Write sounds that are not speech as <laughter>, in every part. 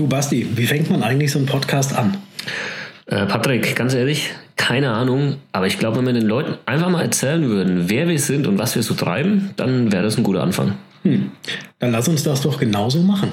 Du Basti, wie fängt man eigentlich so einen Podcast an? Äh, Patrick, ganz ehrlich, keine Ahnung, aber ich glaube, wenn wir den Leuten einfach mal erzählen würden, wer wir sind und was wir so treiben, dann wäre das ein guter Anfang. Hm. Dann lass uns das doch genauso machen.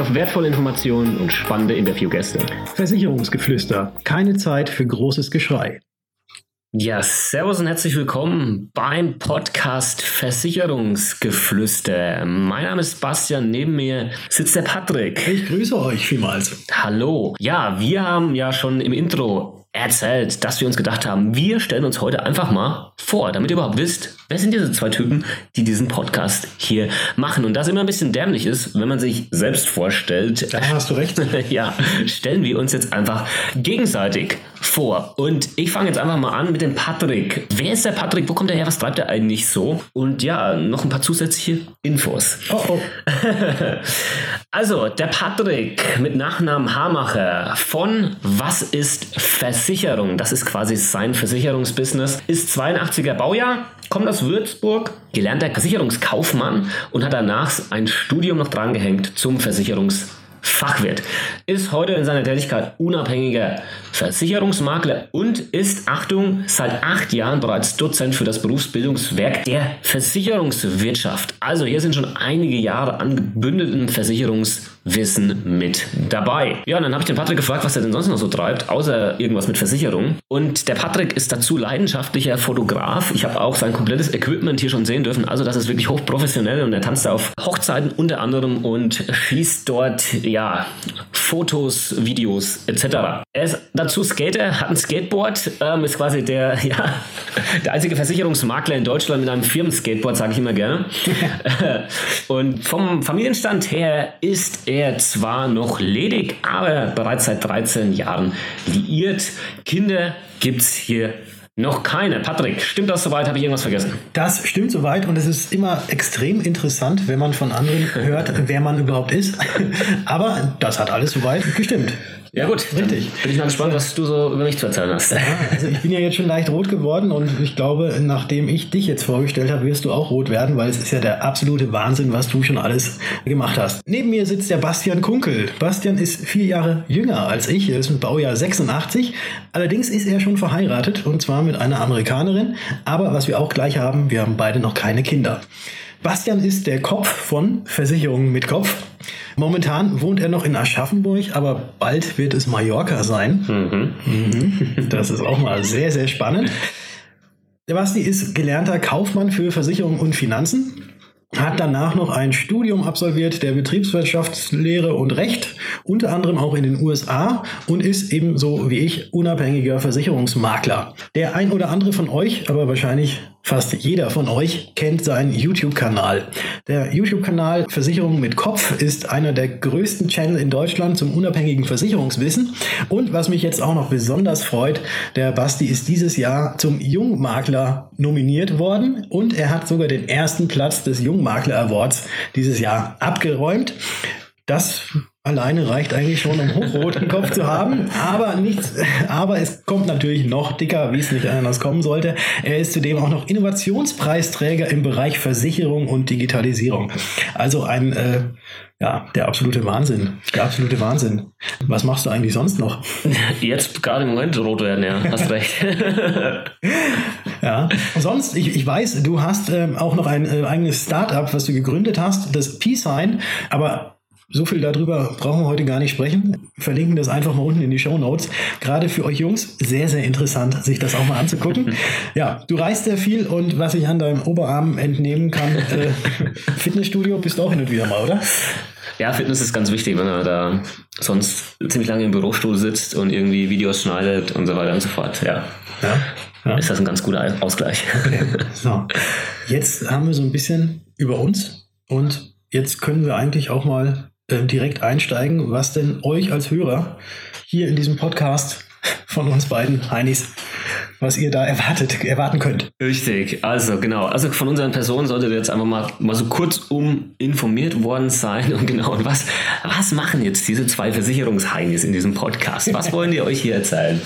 auf wertvolle Informationen und spannende Interviewgäste. Versicherungsgeflüster. Keine Zeit für großes Geschrei. Ja, servus und herzlich willkommen beim Podcast Versicherungsgeflüster. Mein Name ist Bastian, neben mir sitzt der Patrick. Ich grüße euch vielmals. Hallo. Ja, wir haben ja schon im Intro erzählt, dass wir uns gedacht haben, wir stellen uns heute einfach mal vor, damit ihr überhaupt wisst, wer sind diese zwei Typen, die diesen Podcast hier machen. Und das immer ein bisschen dämlich ist, wenn man sich selbst vorstellt. Da hast du recht. <laughs> ja, stellen wir uns jetzt einfach gegenseitig vor. Und ich fange jetzt einfach mal an mit dem Patrick. Wer ist der Patrick? Wo kommt er her? Was treibt er eigentlich so? Und ja, noch ein paar zusätzliche Infos. Oh oh. <laughs> also, der Patrick mit Nachnamen Hamacher von Was ist Versicherung? Das ist quasi sein Versicherungsbusiness. Ist 82er Baujahr, kommt aus Würzburg, gelernter Versicherungskaufmann und hat danach ein Studium noch drangehängt zum Versicherungsfachwirt. Ist heute in seiner Tätigkeit unabhängiger Versicherungsmakler und ist, Achtung, seit acht Jahren bereits Dozent für das Berufsbildungswerk der Versicherungswirtschaft. Also hier sind schon einige Jahre an gebündeltem Versicherungswissen mit dabei. Ja, und dann habe ich den Patrick gefragt, was er denn sonst noch so treibt, außer irgendwas mit Versicherung. Und der Patrick ist dazu leidenschaftlicher Fotograf. Ich habe auch sein komplettes Equipment hier schon sehen dürfen. Also das ist wirklich hochprofessionell und er tanzt auf Hochzeiten unter anderem und schießt dort ja Fotos, Videos etc. Er ist dazu Skater, hat ein Skateboard, ähm, ist quasi der, <laughs> ja, der einzige Versicherungsmakler in Deutschland mit einem Firmenskateboard, sage ich immer gerne. <laughs> Und vom Familienstand her ist er zwar noch ledig, aber bereits seit 13 Jahren liiert. Kinder gibt es hier noch keine. Patrick, stimmt das soweit? Habe ich irgendwas vergessen? Das stimmt soweit und es ist immer extrem interessant, wenn man von anderen hört, wer man überhaupt ist. <laughs> Aber das hat alles soweit gestimmt. Ja, gut, richtig. Bin ich mal gespannt, was du so über mich zu erzählen hast. Ja, also ich bin ja jetzt schon leicht rot geworden und ich glaube, nachdem ich dich jetzt vorgestellt habe, wirst du auch rot werden, weil es ist ja der absolute Wahnsinn, was du schon alles gemacht hast. Neben mir sitzt der Bastian Kunkel. Bastian ist vier Jahre jünger als ich, er ist im Baujahr 86. Allerdings ist er schon verheiratet und zwar mit einer Amerikanerin. Aber was wir auch gleich haben, wir haben beide noch keine Kinder. Bastian ist der Kopf von Versicherungen mit Kopf. Momentan wohnt er noch in Aschaffenburg, aber bald wird es Mallorca sein. Mhm. Mhm. <laughs> Das ist auch mal sehr, sehr spannend. Der Basti ist gelernter Kaufmann für Versicherung und Finanzen hat danach noch ein Studium absolviert der Betriebswirtschaftslehre und Recht, unter anderem auch in den USA und ist ebenso wie ich unabhängiger Versicherungsmakler. Der ein oder andere von euch, aber wahrscheinlich Fast jeder von euch kennt seinen YouTube-Kanal. Der YouTube-Kanal Versicherung mit Kopf ist einer der größten Channel in Deutschland zum unabhängigen Versicherungswissen. Und was mich jetzt auch noch besonders freut, der Basti ist dieses Jahr zum Jungmakler nominiert worden und er hat sogar den ersten Platz des Jungmakler Awards dieses Jahr abgeräumt. Das alleine reicht eigentlich schon, um hochroten <laughs> Kopf zu haben. Aber nichts, aber es kommt natürlich noch dicker, wie es nicht anders kommen sollte. Er ist zudem auch noch Innovationspreisträger im Bereich Versicherung und Digitalisierung. Also ein, äh, ja, der absolute Wahnsinn. Der absolute Wahnsinn. Was machst du eigentlich sonst noch? <laughs> Jetzt gerade im Moment rot werden, ja. Hast recht. <laughs> ja. Sonst, ich, ich weiß, du hast ähm, auch noch ein äh, eigenes Startup, was du gegründet hast, das P-Sign. Aber so viel darüber brauchen wir heute gar nicht sprechen. Verlinken das einfach mal unten in die Show Notes. Gerade für euch Jungs sehr, sehr interessant, sich das auch mal anzugucken. <laughs> ja, du reist sehr viel und was ich an deinem Oberarm entnehmen kann, äh, <laughs> Fitnessstudio bist du auch hin und wieder mal, oder? Ja, Fitness ist ganz wichtig, wenn man da sonst ziemlich lange im Bürostuhl sitzt und irgendwie Videos schneidet und so weiter und so fort. Ja. ja. ja. Ist das ein ganz guter Ausgleich. Okay. <laughs> So. Jetzt haben wir so ein bisschen über uns und jetzt können wir eigentlich auch mal äh, direkt einsteigen, was denn euch als Hörer hier in diesem Podcast von uns beiden Heinis, was ihr da erwartet, erwarten könnt. Richtig, also genau. Also von unseren Personen solltet ihr jetzt einfach mal, mal so kurzum informiert worden sein und genau, und was, was machen jetzt diese zwei Versicherungsheinis in diesem Podcast? Was wollen die euch hier erzählen?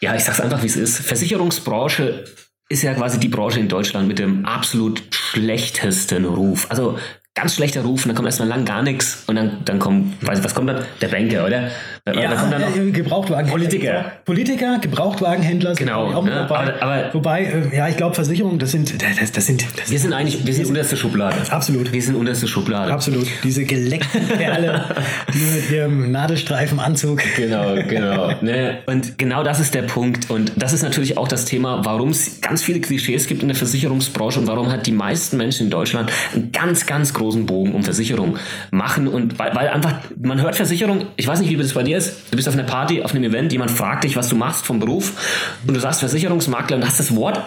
Ja, ich sag's einfach, wie es ist. Versicherungsbranche ist ja quasi die Branche in Deutschland mit dem absolut schlechtesten Ruf. Also ganz schlechter Ruf und dann kommt erstmal lang gar nichts und dann, dann kommt, weiß ich, was kommt dann? Der Banker, oder? Ja, kommt dann noch Gebrauchtwagen Politiker. Politiker, Gebrauchtwagenhändler Genau, auch ja, dabei. aber- aber- Wobei, äh, ja, ich glaube, Versicherungen, das sind, das, das sind, das wir sind eigentlich, wir sind unterste Schublade. Absolut. Wir sind unterste Schublade. absolut diese geleckten Kerle, <laughs> die mit ihrem Nadelstreifenanzug. Genau, genau. ne? Und genau das ist der Punkt. Und das ist natürlich auch das Thema, warum es ganz viele Klischees gibt in der Versicherungsbranche und warum halt die meisten Menschen in Deutschland einen ganz, ganz großen Bogen um Versicherung machen. Und weil, weil einfach, man hört Versicherung, ich weiß nicht, wie das bei dir ist, du bist auf einer Party, auf einem Event, jemand fragt dich, was du machst vom Beruf und du sagst Versicherungsmakler und hast das Wort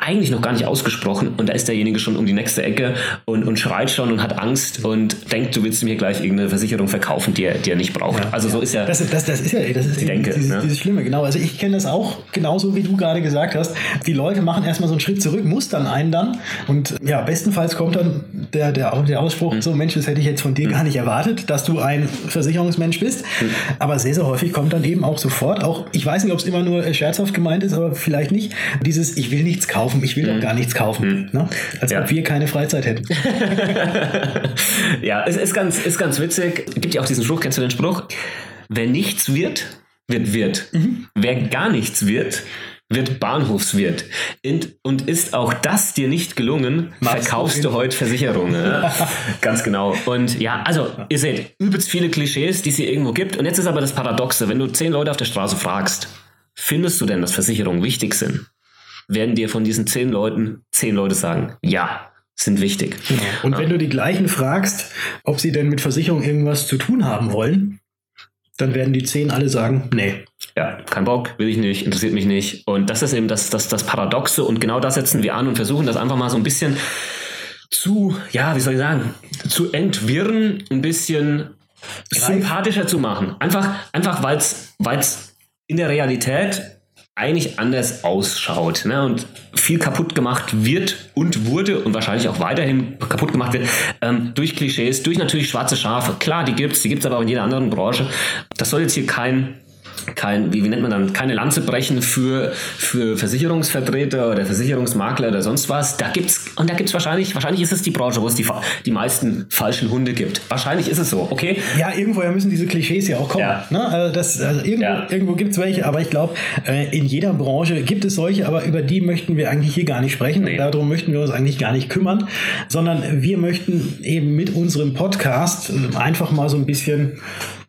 eigentlich noch gar nicht ausgesprochen und da ist derjenige schon um die nächste Ecke und, und schreit schon und hat Angst und denkt, du willst mir gleich irgendeine Versicherung verkaufen, die er, die er nicht braucht. also so ist ja. Das, das, das ist ja das ist Die Denke, dieses, ne? dieses Schlimme, genau. Also ich kenne das auch genauso, wie du gerade gesagt hast. Die Leute machen erstmal so einen Schritt zurück, mustern einen dann. Und ja, bestenfalls kommt dann der, der, der Ausspruch, Hm. so Mensch, das hätte ich jetzt von dir gar nicht erwartet, dass du ein Versicherungsmensch bist. Hm. Aber sehr, sehr häufig kommt dann eben auch sofort, auch ich weiß nicht, ob es immer nur äh, scherzhaft gemeint ist, aber vielleicht nicht, dieses, ich will nichts kaufen, ich will doch gar nichts kaufen. Ne? Als. Ja. ob wir keine Freizeit hätten. <laughs> ja, es ist ganz, ist ganz witzig. Gibt ja auch diesen Spruch, kennst du den Spruch? Wer nichts wird, wird Wirt. Wer gar nichts wird, wird Bahnhofswirt. Und, ist auch das dir nicht gelungen, Machst verkaufst du heute Versicherungen. ja. <laughs> Ganz genau. Und ja, also ihr seht, übelst viele Klischees, die es hier irgendwo gibt. Und jetzt ist aber das Paradoxe, wenn du zehn Leute auf der Straße fragst, findest du denn, dass Versicherungen wichtig sind? Werden dir von diesen zehn Leuten zehn Leute sagen, ja, sind wichtig. Und wenn du die gleichen fragst, ob sie denn mit Versicherung irgendwas zu tun haben wollen, dann werden die zehn alle sagen, nee. Ja, kein Bock, will ich nicht, interessiert mich nicht. Und das ist eben das, das, das Paradoxe und genau das setzen wir an und versuchen das einfach mal so ein bisschen zu, ja, wie soll ich sagen, zu entwirren, ein bisschen sympathischer zu machen. Einfach, einfach weil es in der Realität eigentlich anders ausschaut ne? und viel kaputt gemacht wird und wurde und wahrscheinlich auch weiterhin kaputt gemacht wird ähm, durch Klischees, durch natürlich schwarze Schafe. Klar, die gibt's, die gibt's aber auch in jeder anderen Branche. Das soll jetzt hier kein kein, wie, wie nennt man dann, keine Lanze brechen für, für Versicherungsvertreter oder Versicherungsmakler oder sonst was. Da gibt's, und da gibt's wahrscheinlich, wahrscheinlich ist es die Branche, wo es die, die meisten falschen Hunde gibt. Wahrscheinlich ist es so, okay? Ja, irgendwoher müssen diese Klischees ja auch kommen. Ja. Ne? Also das, also irgendwo Ja. irgendwo gibt es welche, aber ich glaube, äh, in jeder Branche gibt es solche, aber über die möchten wir eigentlich hier gar nicht sprechen. Nee. Darum möchten wir uns eigentlich gar nicht kümmern, sondern wir möchten eben mit unserem Podcast äh, einfach mal so ein bisschen,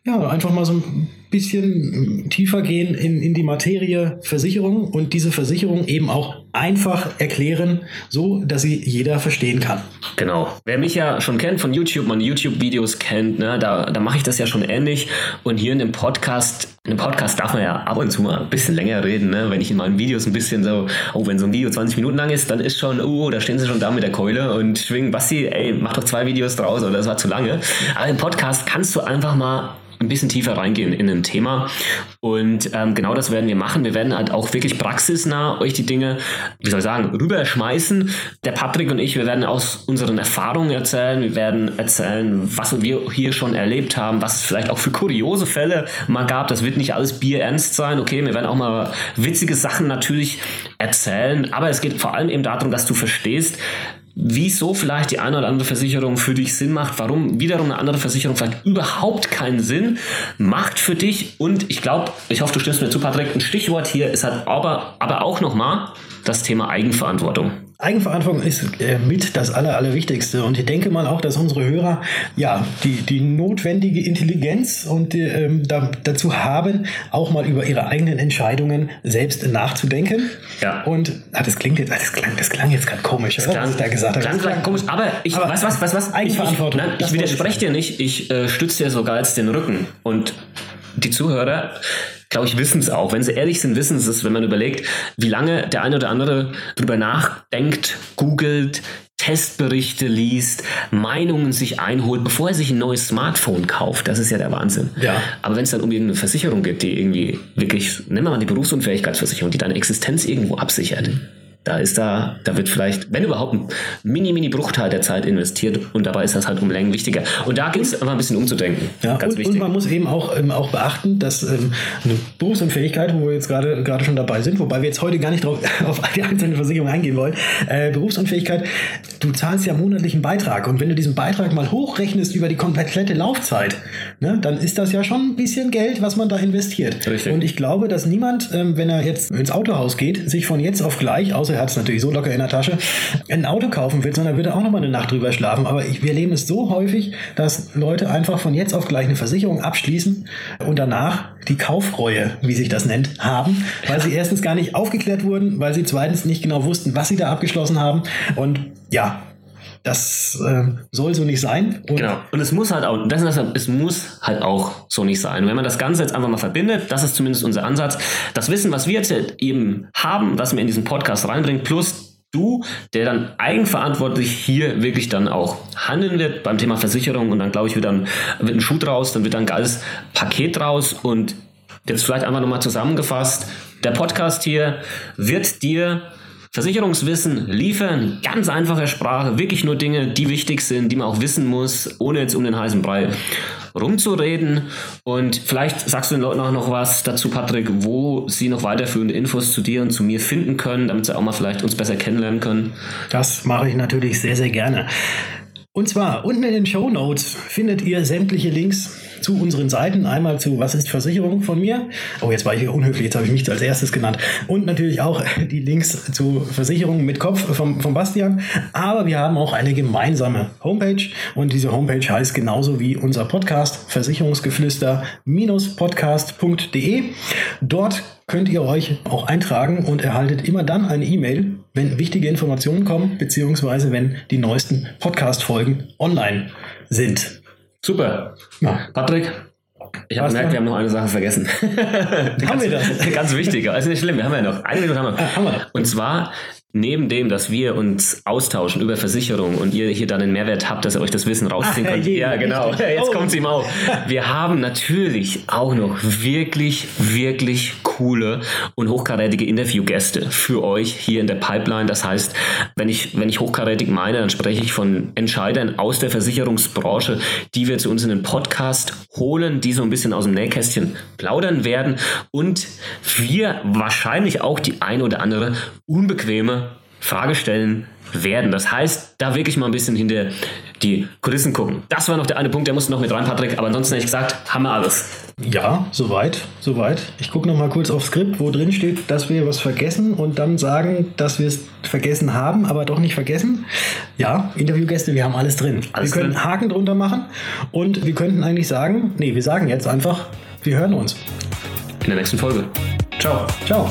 ja, einfach mal so ein bisschen tiefer gehen in, in die Materie Versicherung und diese Versicherung eben auch einfach erklären, so dass sie jeder verstehen kann. Genau. Wer mich ja schon kennt von YouTube, meine YouTube-Videos kennt, ne, da, da mache ich das ja schon ähnlich. Und hier in dem Podcast, in dem Podcast darf man ja ab und zu mal ein bisschen länger reden, ne? Wenn ich in meinen Videos ein bisschen so, oh, wenn so ein Video 20 Minuten lang ist, dann ist schon, oh, da stehen sie schon da mit der Keule und schwingen, Basti, ey, mach doch zwei Videos draus oder das war zu lange. Aber im Podcast kannst du einfach mal ein bisschen tiefer reingehen in ein Thema. Und ähm, genau das werden wir machen. Wir werden halt auch wirklich praxisnah euch die Dinge, wie soll ich sagen, rüberschmeißen. Der Patrick und ich, wir werden aus unseren Erfahrungen erzählen. Wir werden erzählen, was wir hier schon erlebt haben, was es vielleicht auch für kuriose Fälle mal gab. Das wird nicht alles bierernst sein. Okay, wir werden auch mal witzige Sachen natürlich erzählen. Aber es geht vor allem eben darum, dass du verstehst, wieso vielleicht die eine oder andere Versicherung für dich Sinn macht, warum wiederum eine andere Versicherung vielleicht überhaupt keinen Sinn macht für dich. Und ich glaube, ich hoffe, du stimmst mir zu, Patrick, ein Stichwort hier ist halt aber, aber auch nochmal das Thema Eigenverantwortung. Eigenverantwortung ist äh, mit das Aller, Allerwichtigste. Und ich denke mal auch, dass unsere Hörer ja die, die notwendige Intelligenz und die, ähm, da, dazu haben, auch mal über ihre eigenen Entscheidungen selbst nachzudenken. Ja. Und ah, das klingt jetzt, das klang, das klang jetzt gerade komisch, oder? was ich da gesagt habe. Klang Das vielleicht komisch, aber ich, Aber was, was, was, was? Ich, ich, Eigenverantwortung, nein, das ich wollte ich widerspreche dir nicht. Ich äh, stütze dir sogar jetzt den Rücken. Und die Zuhörer, glaube ich, wissen es auch. Wenn sie ehrlich sind, wissen sie es, wenn man überlegt, wie lange der eine oder andere drüber nachdenkt, googelt, Testberichte liest, Meinungen sich einholt, bevor er sich ein neues Smartphone kauft. Das ist ja der Wahnsinn. Ja. Aber wenn es dann um irgendeine Versicherung geht, die irgendwie wirklich, nehmen wir mal die Berufsunfähigkeitsversicherung, die deine Existenz irgendwo absichert, da ist da, da wird vielleicht, wenn überhaupt, ein mini, mini Bruchteil der Zeit investiert und dabei ist das halt um Längen wichtiger. Und da gilt es einfach ein bisschen umzudenken. Ja, Ganz und, wichtig. und man muss eben auch, ähm, auch beachten, dass ähm, eine Berufsunfähigkeit, wo wir jetzt gerade gerade schon dabei sind, wobei wir jetzt heute gar nicht drauf, <laughs> auf die einzelne Versicherung eingehen wollen, äh, Berufsunfähigkeit, du zahlst ja monatlichen Beitrag und wenn du diesen Beitrag mal hochrechnest über die komplette Laufzeit, ne, dann ist das ja schon ein bisschen Geld, was man da investiert. Richtig. Und ich glaube, dass niemand, ähm, wenn er jetzt ins Autohaus geht, sich von jetzt auf gleich, außer er hat es natürlich so locker in der Tasche, ein Auto kaufen will, sondern wird er auch nochmal eine Nacht drüber schlafen. Aber ich, wir erleben es so häufig, dass Leute einfach von jetzt auf gleich eine Versicherung abschließen und danach die Kaufreue, wie sich das nennt, haben, weil sie erstens gar nicht aufgeklärt wurden, weil sie zweitens nicht genau wussten, was sie da abgeschlossen haben. Und ja, das äh, soll so nicht sein. Und Genau. Und es muss halt auch, das ist das, es muss halt auch so nicht sein. Und wenn man das Ganze jetzt einfach mal verbindet, das ist zumindest unser Ansatz, das Wissen, was wir jetzt eben haben, was wir in diesen Podcast reinbringen, plus du, der dann eigenverantwortlich hier wirklich dann auch handeln wird beim Thema Versicherung und dann glaube ich wird dann wird ein Schuh draus, dann wird dann ein geiles Paket draus und jetzt vielleicht einfach nochmal zusammengefasst, der Podcast hier wird dir Versicherungswissen liefern, ganz einfache Sprache, wirklich nur Dinge, die wichtig sind, die man auch wissen muss, ohne jetzt um den heißen Brei rumzureden. Und vielleicht sagst du den Leuten auch noch was dazu, Patrick, wo sie noch weiterführende Infos zu dir und zu mir finden können, damit sie auch mal vielleicht uns besser kennenlernen können. Das mache ich natürlich sehr, sehr gerne. Und zwar unten in den Show Notes findet ihr sämtliche Links zu unseren Seiten. Einmal zu Was ist Versicherung von mir? Oh, jetzt war ich unhöflich, jetzt habe ich mich als erstes genannt. Und natürlich auch die Links zu Versicherungen mit Kopf vom, vom Bastian. Aber wir haben auch eine gemeinsame Homepage und diese Homepage heißt genauso wie unser Podcast versicherungsgeflüster-podcast.de. Dort könnt ihr euch auch eintragen und erhaltet immer dann eine E-Mail, wenn wichtige Informationen kommen, beziehungsweise wenn die neuesten Podcast-Folgen online sind. Super. Ja. Patrick, ich habe gemerkt, wir haben noch eine Sache vergessen. Haben wir das? <laughs> Ganz wichtig. Also nicht schlimm, wir haben ja noch. Eine Minute haben wir. Ah, haben wir. Und zwar neben dem, dass wir uns austauschen über Versicherungen und ihr hier dann den Mehrwert habt, dass ihr euch das Wissen rausziehen könnt. Ja, genau. richtig. Jetzt Oh. kommt es ihm auf. Wir haben natürlich auch noch wirklich, wirklich coole und hochkarätige Interviewgäste für euch hier in der Pipeline. Das heißt, wenn ich, wenn ich hochkarätig meine, dann spreche ich von Entscheidern aus der Versicherungsbranche, die wir zu uns in den Podcast holen, die so ein bisschen aus dem Nähkästchen plaudern werden und wir wahrscheinlich auch die ein oder andere unbequeme Frage stellen werden. Das heißt, da wirklich mal ein bisschen hinter die Kulissen gucken. Das war noch der eine Punkt, der musste noch mit rein, Patrick. Aber ansonsten hätte ich gesagt, haben wir alles. Ja, soweit, soweit. Ich gucke noch mal kurz aufs Skript, wo drin steht, dass wir was vergessen und dann sagen, dass wir es vergessen haben, aber doch nicht vergessen. Ja, Interviewgäste, wir haben alles drin. Alles wir können drin. Haken drunter machen und wir könnten eigentlich sagen, nee, wir sagen jetzt einfach, wir hören uns. In der nächsten Folge. Ciao. Ciao.